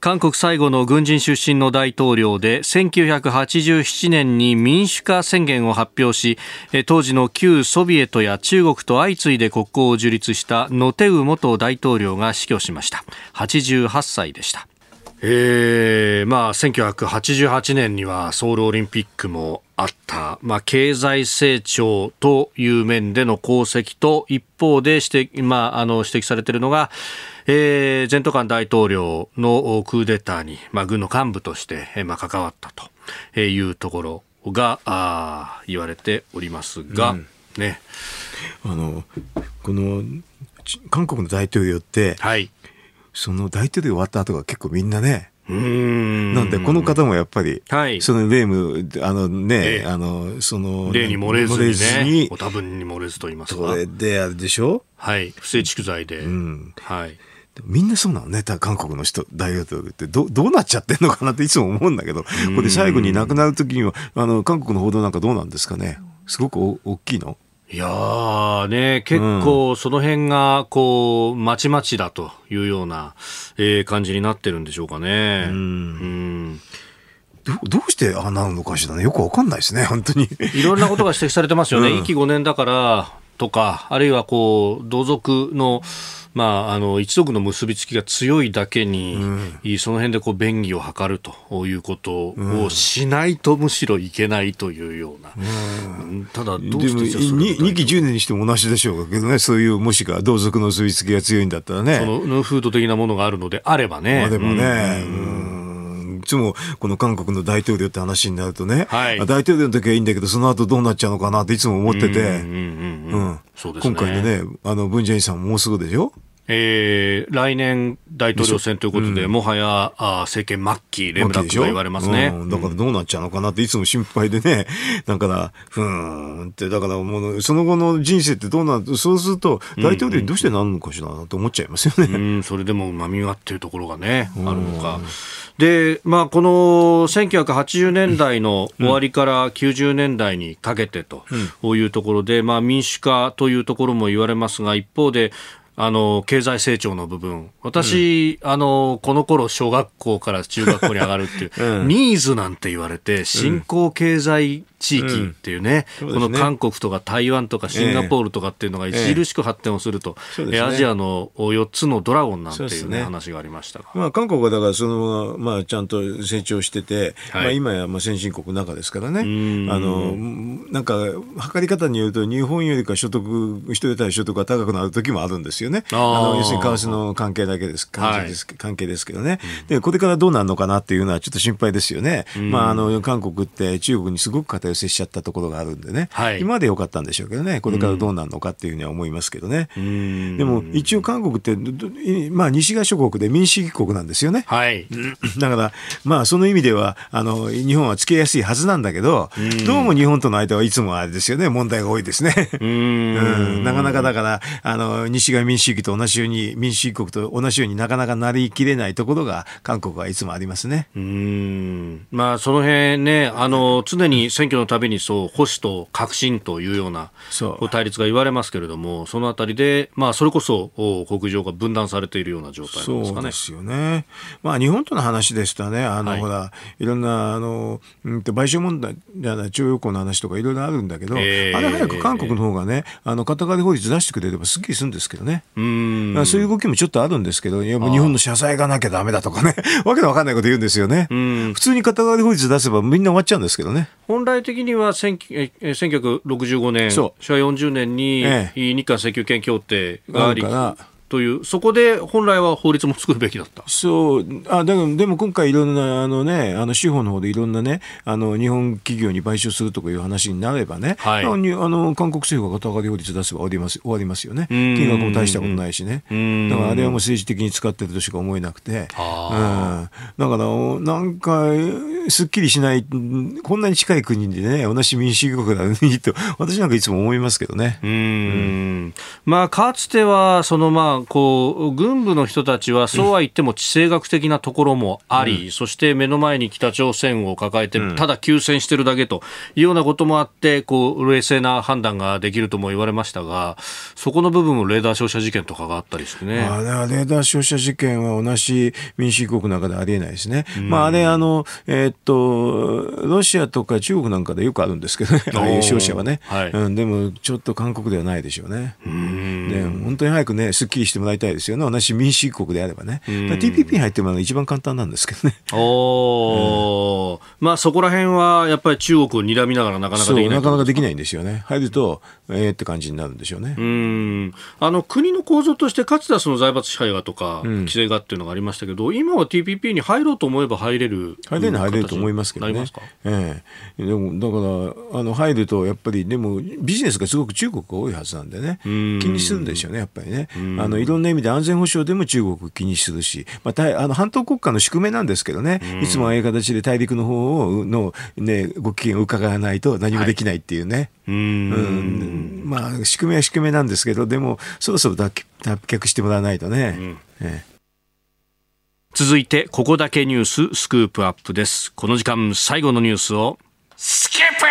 韓国最後の軍人出身の大統領で1987年に民主化宣言を発表し当時の旧ソビエトや中国と相次いで国交を樹立したノテウ元大統領が死去しました。88歳でした。えー、まあ1988年にはソウルオリンピックもあった、まあ、経済成長という面での功績と一方で指摘,、まあ、あの指摘されているのがえー、前途官大統領のクーデターに、まあ、軍の幹部として、えー、まあ、関わったというところがあ言われておりますが、うん、ね。あのこの韓国の大統領って、はい、その大統領終わった後が結構みんなねうんなんでこの方もやっぱり、はい、その例ムあのね、えあのその例に漏れずにね、お多分に漏れずと言いますか。それであれでしょ？はい、不正蓄財で。うん、はい。みんなそうなのね、韓国の人、大統領ってど、どうなっちゃってんのかなっていつも思うんだけど、これ最後に亡くなる時には、あの、韓国の報道なんかどうなんですかね。すごく大きいの？いやーね、結構その辺が、こう、まちまちだというような、えー、感じになってるんでしょうかね。うん。うんどどうしてああなるのかしらね。よくわかんないですね、本当に。いろんなことが指摘されてますよね。うん、期5年だからとか、あるいはこう、同族の、まあ、あの一族の結びつきが強いだけに、うん、その辺でこう便宜を図るということをしないとむしろいけないというような、うん、ただどうしてじゃ 2, 2期10年にしても同じでしょうけどね。そういうもしか同族の結びつきが強いんだったらね。その風土的なものがあるのであればね。あればね、うん。いつもこの韓国の大統領って話になるとね、はい、大統領の時はいいんだけど、その後どうなっちゃうのかなっていつも思ってて、今回のね、あの、文在寅さんもうすぐでしょ？えー、来年大統領選ということで、うん、もはやあ政権末期、レムダックと言われますね、うん、だからどうなっちゃうのかなっていつも心配でね、だから、ふーんって、だからもう、その後の人生ってどうなる、そうすると、大統領にどうしてなるのかしらなと思っちゃいますよね。うん、それでも、まみがっていうところがね、あるのか。で、まあ、この1980年代の終わりから90年代にかけてというところで、まあ、民主化というところも言われますが、一方で、あの経済成長の部分。私、うん、あのこの頃小学校から中学校に上がるっていう、うん、ニーズなんて言われて新興経済地域っていうねうん、この韓国とか台湾とかシンガポールとかっていうのが著しく発展をすると、えー、アジアの4つのドラゴンなんていうね、ね。話がありましたまあ、韓国はだからその、まあ、ちゃんと成長してて、はい、まあ、今やまあ先進国の中ですからね、あのなんか測り方によると、日本よりか所得、人当たり所得が高くなる時もあるんですよね、あの要するに為替の関係だけです関係ですはい、関係ですけどね、で、これからどうなるのかなっていうのは、ちょっと心配ですよね。まあ、あの韓国って中国にすごく肩寄せしちゃったところがあるんでね、はい、今まで良かったんでしょうけどね、これからどうなるのかっていうふうには思いますけどね。でも一応韓国って、まあ、西側諸国で民主主義国なんですよね。はい、だから、まあ、その意味ではあの日本はつけやすいはずなんだけど、どうも日本との間はいつもあれですよね、問題が多いですね。うん。なかなかだからあの西側民主主義と同じように民主主義国と同じようになかなかなりきれないところが韓国はいつもありますね。うん。まあ、その辺ねあの常に選挙のたびにそう保守と革新というような対立が言われますけれどもそのあたりで、まあ、それこそ国情が分断されているような状態なんですかね。そうですよね。まあ、日本との話ですとねあの、はい、ほらいろんなあの、うん、賠償問題じゃない徴用工の話とかいろいろあるんだけど、えー、あれ早く韓国の方がねあの肩代わり法律出してくれればすっきりするんですけどねうんそういう動きもちょっとあるんですけどいや日本の謝罪がなきゃだめだとかねわけのわかんないこと言うんですよね。普通に肩代わり法律出せばみんな終わっちゃうんですけどね。本来的には1965年、昭和40年に日韓請求権協定があり、という、そこで本来は法律も作るべきだった。そう。あでもでも今回、いろんなあの、ね、あの司法の方でいろんな、ね、あの日本企業に賠償するとかいう話になればね、はい、あの韓国政府が肩代わり法律出せば終わります終わりますよね、金額も大したことないしね、だからあれはもう政治的に使ってるとしか思えなくて、うん、だからなんか、すっきりしない、こんなに近い国でね、同じ民主主義国なのにと、私なんかいつも思いますけどね。うんうん。まあ、かつてはそのまあこう軍部の人たちはそうは言っても地政学的なところもあり、うん、そして目の前に北朝鮮を抱えて、ただ休戦してるだけというようなこともあってこう冷静な判断ができるとも言われましたがそこの部分もレーダー照射事件とかがあったりしてね。あれはレーダー照射事件は同じ民主主義国の中でありえないですね。うん、まあ、あれあの、えー、っとロシアとか中国なんかでよくあるんですけどね、ああいう照射はね、はい、うん、でもちょっと韓国ではないでしょうね。うん。で本当に早くねすっきりしてもらいたいですよね、同じ民主主義国であればね、TPP に入ってもらうのが一番簡単なんですけどね。おうん、まあ、そこら辺はやっぱり中国を睨みながらなかなかできないなかなかできないんですよね、入ると、えー、って感じになるんでしょうね。うん。あの国の構造として、かつてはその財閥支配がとか、規制がっていうのがありましたけど、今は TPP に入ろうと思えば入れる入れる入れると思いますけどね。ええ。でもだからあの入るとやっぱりでもビジネスがすごく中国が多いはずなんでね。気にするんでしょうねやっぱりね。あのいろんな意味で安全保障でも中国気にするし、まあ、あの半島国家の宿命なんですけどね。いつもああいう形で大陸の方の、ね、ご機嫌を伺わないと何もできないっていうね、はい、うん。まあ宿命は宿命なんですけどでもそろそろ脱却してもらわないとね。うん。ええ。続いてここだけニューススクープアップです。この時間最後のニュースをスキップ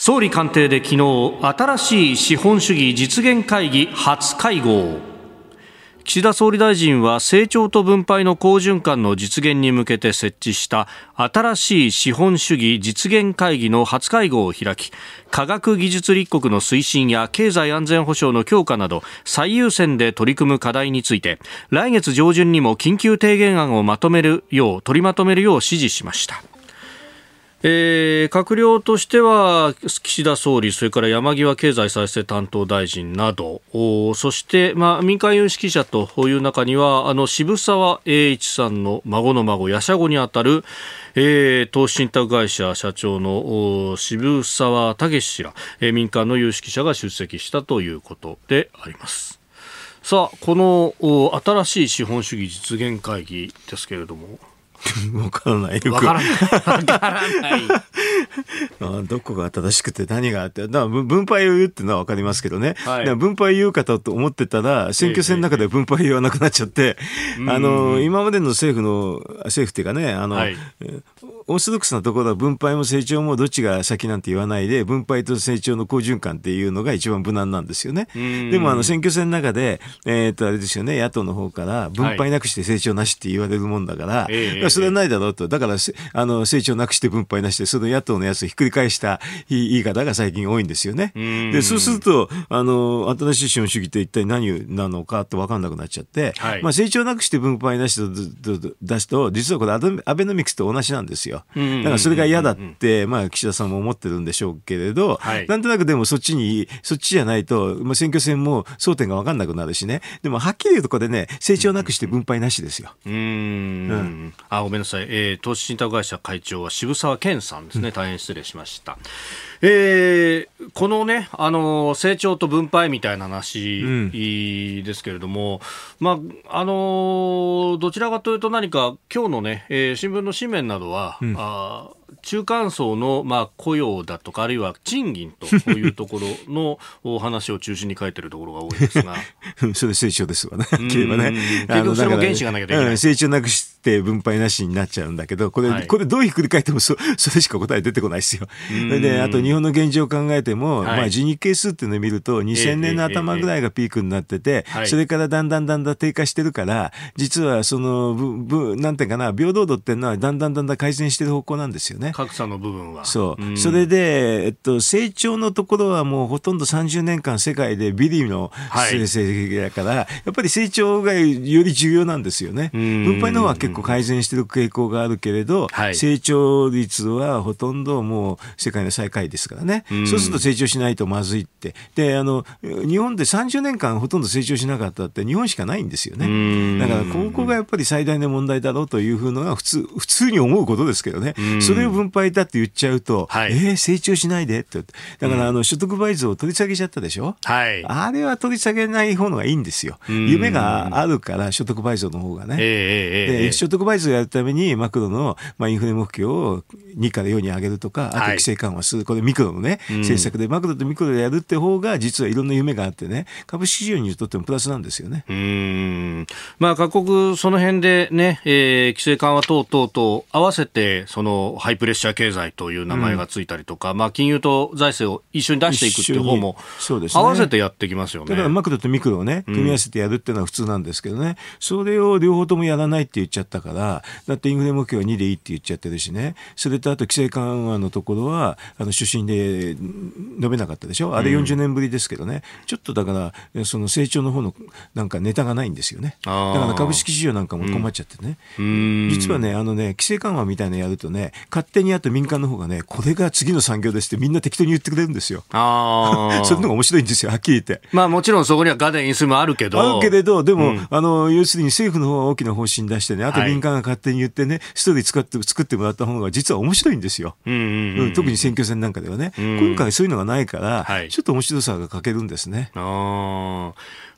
総理官邸で昨日新しい資本主義実現会議初会合岸田総理大臣は成長と分配の好循環の実現に向けて設置した新しい資本主義実現会議の初会合を開き科学技術立国の推進や経済安全保障の強化など最優先で取り組む課題について来月上旬にも緊急提言案をまとめるよう取りまとめるよう指示しました。えー、閣僚としては岸田総理、それから山際経済再生担当大臣など、そして、まあ、民間有識者という中には、あの渋沢栄一さんの孫の孫、やしゃごにあたる、えー、投資信託会社社長の渋沢武氏ら、えー、民間の有識者が出席したということであります。さあ、この新しい資本主義実現会議ですけれども、わからない。わからない。わからない。あどこが正しくて何があって、だ分配を言うっていうのはわかりますけどね。はい、分配言うかと思ってたら、選挙戦の中で分配言わなくなっちゃって、えー、あの、今までの政府の、政府っていうかね、あの、はい、オーソドックスなところは分配も成長もどっちが先なんて言わないで、分配と成長の好循環っていうのが一番無難なんですよね。でもあの選挙戦の中で、えー、っとあれですよね、野党の方から分配なくして成長なしって言われるもんだから、はい、え、それはないだろうと。だから、あの、成長なくして分配なしで、その野党のやつをひっくり返した言い方が最近多いんですよね。で、そうすると、あの、新しい資本主義って一体何なのかって分かんなくなっちゃって、はい、まあ、成長なくして分配なしと出すと、実はこれアベノミクスと同じなんですよ。だからそれが嫌だって、まあ、岸田さんも思ってるんでしょうけれど、はい、なんとなくでもそっちに、そっちじゃないと、まあ、選挙戦も争点が分かんなくなるしね。でも、はっきり言うとこれね、成長なくして分配なしですよ。うん。うん、あ、ごめんなさい。えー、投資信託会社会長は渋沢健さんですね。大変失礼しました。えー、このね、あの成長と分配みたいな話ですけれども、うん、まああのどちらかというと何か今日のね、えー、新聞の紙面などは、うん、あ中間層の、まあ、雇用だとか、あるいは賃金というところのお話を中心に書いてるところが多いですが。それ成長ですわね。結局それも原資がなきゃできない。成長なくして分配なしになっちゃうんだけど、これ、はい、これどうひっくり返ってもそ それしか答え出てこないですよ。で、あと日本の現状を考えても、はい、まあ人日係数っていうのを見ると、2000年の頭ぐらいがピークになってて、それからだんだんだんだん低下してるから、実はその、ぶ、なんていうかな、平等度っていうのはだんだんだんだん改善してる方向なんですよね。格差の部分は。そう。それで、えっと、成長のところはもうほとんど30年間世界でビリの成績だから、はい、やっぱり成長がより重要なんですよね。分配の方は結構改善してる傾向があるけれど、はい、成長率はほとんどもう世界の最下位ですからね。そうすると成長しないとまずいって。で、あの、日本で30年間ほとんど成長しなかったって日本しかないんですよね。だから、ここがやっぱり最大の問題だろうというふうのが普通、普通に思うことですけどね。それを分配だって言っちゃうと、はい、えー、成長しないでって。だから、あの、所得倍増を取り下げちゃったでしょ？はい。あれは取り下げない方のがいいんですよ。夢があるから所得倍増の方がね。えー、で、所得倍増やるためにマクロの、まあ、インフレ目標を2から4に上げるとか、あと規制緩和する、これミクロのね、政策でマクロとミクロでやるって方が実はいろんな夢があってね、株式市場にとってもプラスなんですよね。うん。まあ各国その辺でね、えー、規制緩和等々と合わせて、そのハイプレッシャー経済という名前がついたりとか、うん、まあ金融と財政を一緒に出していくっていう方も、そうですね。合わせてやってきますよね。だからマクロとミクロをね、組み合わせてやるっていうのは普通なんですけどね、うん、それを両方ともやらないって言っちゃったから、だってインフレ目標は2でいいって言っちゃってるしね、それとあと規制緩和のところは、あの、出身で述べなかったでしょ？あれ40年ぶりですけどね、ちょっとだから、その成長の方のなんかネタがないんですよね。だから株式市場なんかも困っちゃってね。うん、実はね、あのね、規制緩和みたいなのやるとね、勝手にあと民間の方がね、これが次の産業ですってみんな適当に言ってくれるんですよ。あ そういうのが面白いんですよ、はっきり言って。まあもちろんそこにはガデン、イスもあるけど。あるけれど、でも、うん、あの、要するに政府の方は大きな方針出してね、あと民間が勝手に言ってね、はい、ストーリー使って作ってもらった方が実は面白いんですよ。うんうんうん、特に選挙戦なんかではね。今回そういうのがないから、はい、ちょっと面白さが欠けるんですね。あ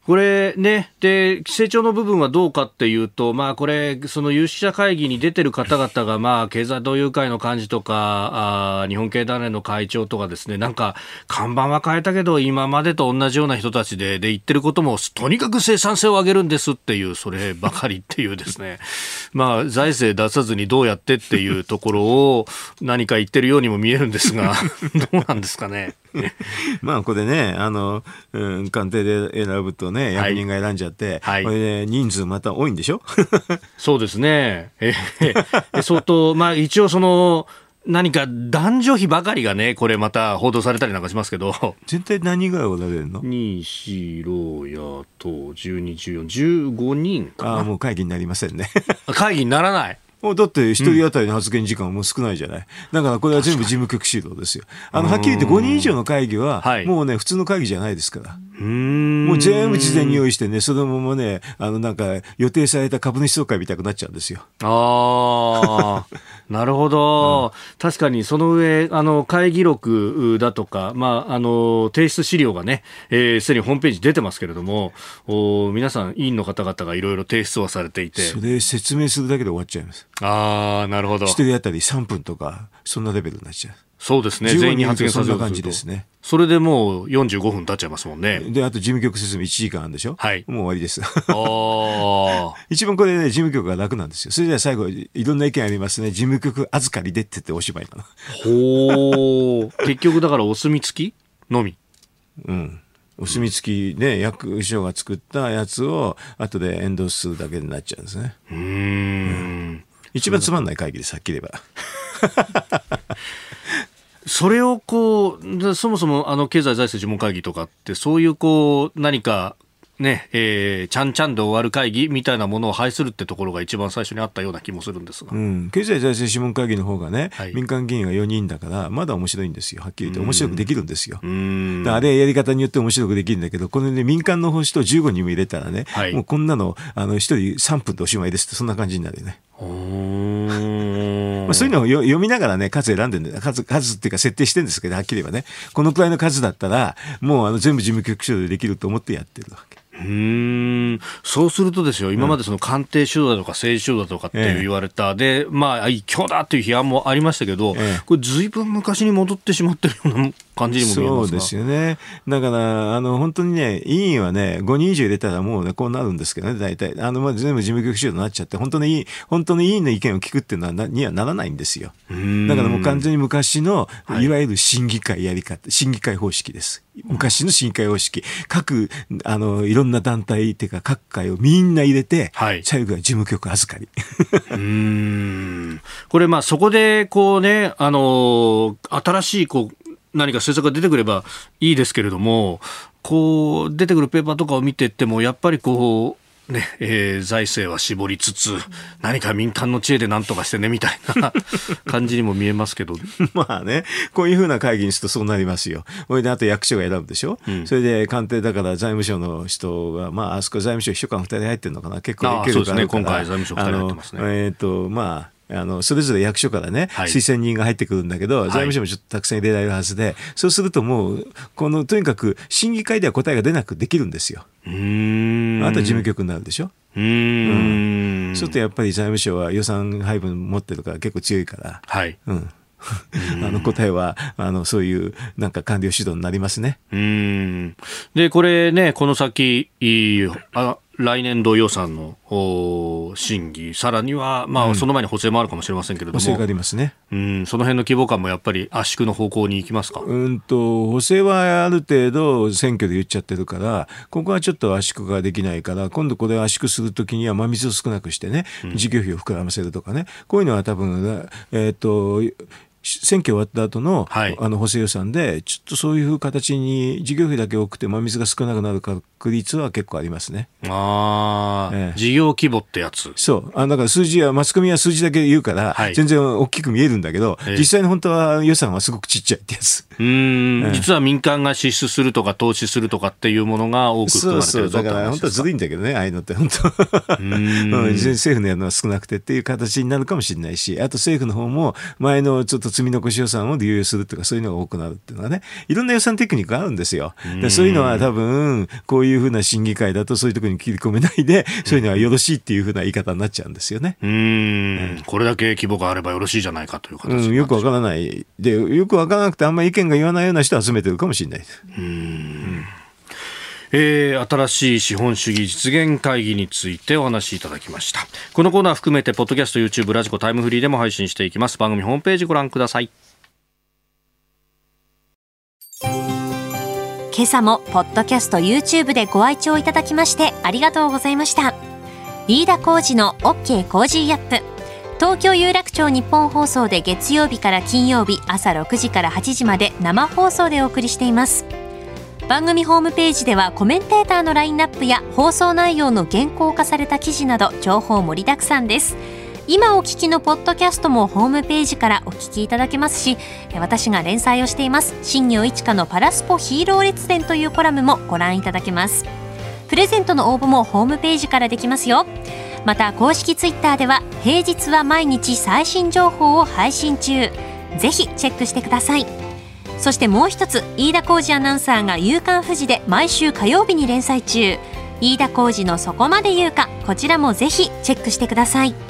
これね、で、成長の部分はどうかっていうと、まあこれ、その有識者会議に出てる方々が、まあ経済同友会の幹事とか、あ日本経団連の会長とかですね、なんか看板は変えたけど、今までと同じような人たちで、で、言ってることも、とにかく生産性を上げるんですっていう、そればかりっていうですね、まあ財政出さずにどうやってっていうところを何か言ってるようにも見えるんですが、どうなんですかね。まあこれね、あの、うん、官邸で選ぶとね、役人が選んじゃって、はい、これで人数また多いんでしょ？そうですね。え ー、相当、まあ一応その、何か男女比ばかりがね、これまた報道されたりなんかしますけど。全体何人ぐらいおられるの ?2、4、6、野党、12、14、15人ああ、もう会議になりませんね。会議にならない。だって一人当たりの発言時間はもう少ないじゃない？だからこれは全部事務局指導ですよ。あの、はっきり言って5人以上の会議は、もうね、普通の会議じゃないですから。もう全部事前に用意してね、そのままね、あの、なんか予定された株主総会みたくなっちゃうんですよ。ああ、なるほど、うん、確かにその上、あの、会議録だとか、まあ、あの、提出資料がね、えー、すでにホームページ出てますけれども、お皆さん、委員の方々がいろいろ提出はされていて。それ説明するだけで終わっちゃいます。ああ、なるほど。一人当たり3分とか、そんなレベルになっちゃう。そうですね。全員に発言させる感じですね。それでもう45分経っちゃいますもんね。で、あと事務局説明1時間あるんでしょ？はい。もう終わりです。一番これね、事務局が楽なんですよ。それでは最後、いろんな意見ありますね。事務局預かりでって言っておしまいなの。ほー。結局だからお墨付きのみ。うん。お墨付きで役所が作ったやつを後でエンドするだけになっちゃうんですね。うん。一番つまんない会議です、はっきり言えば。それをこう、そもそもあの経済財政諮問会議とかって、そういうこう、何かねえー、ちゃんちゃんで終わる会議みたいなものを廃するってところが一番最初にあったような気もするんですが、うん、経済財政諮問会議の方がね、はい、民間議員が4人だからまだ面白いんですよ。はっきり言って面白くできるんですよ。あれやり方によって面白くできるんだけどこのね民間の星と15人も入れたらね、はい、もうこんなのあの1人3分でおしまいですってそんな感じになるよね。まあ、そういうのを読みながらね、数選んでるんで、数、数っていうか設定してるんですけど、はっきり言えばね、このくらいの数だったら、もうあの全部事務局長でできると思ってやってるわけ。うんそうするとですよ、今までその官邸主導だとか政治主導だとかって言われた、で、まあ、一強だっていう批判もありましたけど、これ、ずいぶん昔に戻ってしまってるような感じにも見えますそうですよね。だから、あの、本当にね、委員はね、5人以上入れたらもうね、こうなるんですけどね、大体。あの、まあ、全部事務局主導になっちゃって、本当の委員、本当の委員の意見を聞くっていうのはな、にはならないんですよ。だからもう完全に昔の、いわゆる審議会やり方、はい、審議会方式です。昔の審議会方式。各、あの、いろんな団体っていうか、各会をみんな入れて、はい、最後は事務局預かり。うんこれ、まあ、そこで、こうね、あの、新しい、こう、何か政策が出てくればいいですけれども、こう出てくるペーパーとかを見ていっても、やっぱりこう、ねえー、財政は絞りつつ、何か民間の知恵で何とかしてねみたいな 感じにも見えますけど。まあね、こういうふうな会議にするとそうなりますよ。それであと役所が選ぶでしょ、うん、それで官邸だから財務省の人が、まあ、あそこ財務省秘書官2人入ってるのかな、結構いけるから、ね、今回財務省2人入ってますね。えっ、ー、とまああの、それぞれ役所からね、はい、推薦人が入ってくるんだけど、財務省もちょっとたくさん入れられるはずで、そうするともう、この、とにかく、審議会では答えが出なくできるんですよ。うんあと事務局になるでしょ？うんうんそうするとやっぱり財務省は予算配分持ってるから結構強いから。はい。うん。あの答えはあのそういうなんか官僚主導になりますね。うんでこれねこの先あ来年度予算の審議、さらには、まあ、その前に補正もあるかもしれませんけれども、補正がありますね、うん、その辺の規模感もやっぱり圧縮の方向に行きますか？うんと補正はある程度、選挙で言っちゃってるから、ここはちょっと圧縮ができないから、今度これを圧縮するときには、真水を少なくしてね、事業費を膨らませるとかね、こういうのは多分、えっ、ー、と選挙終わった後の、はい、あの補正予算で、ちょっとそういう形に事業費だけ多くて真水が少なくなる確率は結構ありますね。ああ、ええ、事業規模ってやつ。そう。あだから数字は、マスコミは数字だけ言うから、はい、全然大きく見えるんだけど、実際に本当は予算はすごくちっちゃいってやつ。うん、え、実は民間が支出するとか投資するとかっていうものが多く含まれてるそうそう。だから本当はずるいんだけどね、ああいうのって本当。うん。政府のやるのは少なくてっていう形になるかもしれないし、あと政府の方も前のちょっと積み残し予算を流用するとかそういうのが多くなるっていうのはねいろんな予算テクニックがあるんですよ。でそういうのは多分こういうふうな審議会だとそういうところに切り込めないでそういうのはよろしいっていうふうな言い方になっちゃうんですよね。うん、これだけ規模があればよろしいじゃないかという形、う。ん、よくわからない。でよくわからなくてあんまり意見が言わないような人を集めてるかもしれないです。うんえー、新しい資本主義実現会議についてお話しいただきました。このコーナー含めてポッドキャスト YouTube ラジコタイムフリーでも配信していきます。番組ホームページご覧ください。今朝もポッドキャスト YouTube でご愛聴いただきましてありがとうございました。飯田浩司の OK Cozy up。東京有楽町ニッポン放送で月曜日から金曜日朝6時から8時まで生放送でお送りしています。番組ホームページではコメンテーターのラインナップや放送内容の原稿化された記事など情報盛りだくさんです。今お聞きのポッドキャストもホームページからお聞きいただけますし私が連載をしています。新業一華のパラスポヒーロー列伝というコラムもご覧いただけます。プレゼントの応募もホームページからできますよ。また公式ツイッターでは平日は毎日最新情報を配信中。ぜひチェックしてください。そしてもう一つ飯田浩二アナウンサーが「夕刊富士」で毎週火曜日に連載中飯田浩二の「そこまで言うか」こちらもぜひチェックしてください。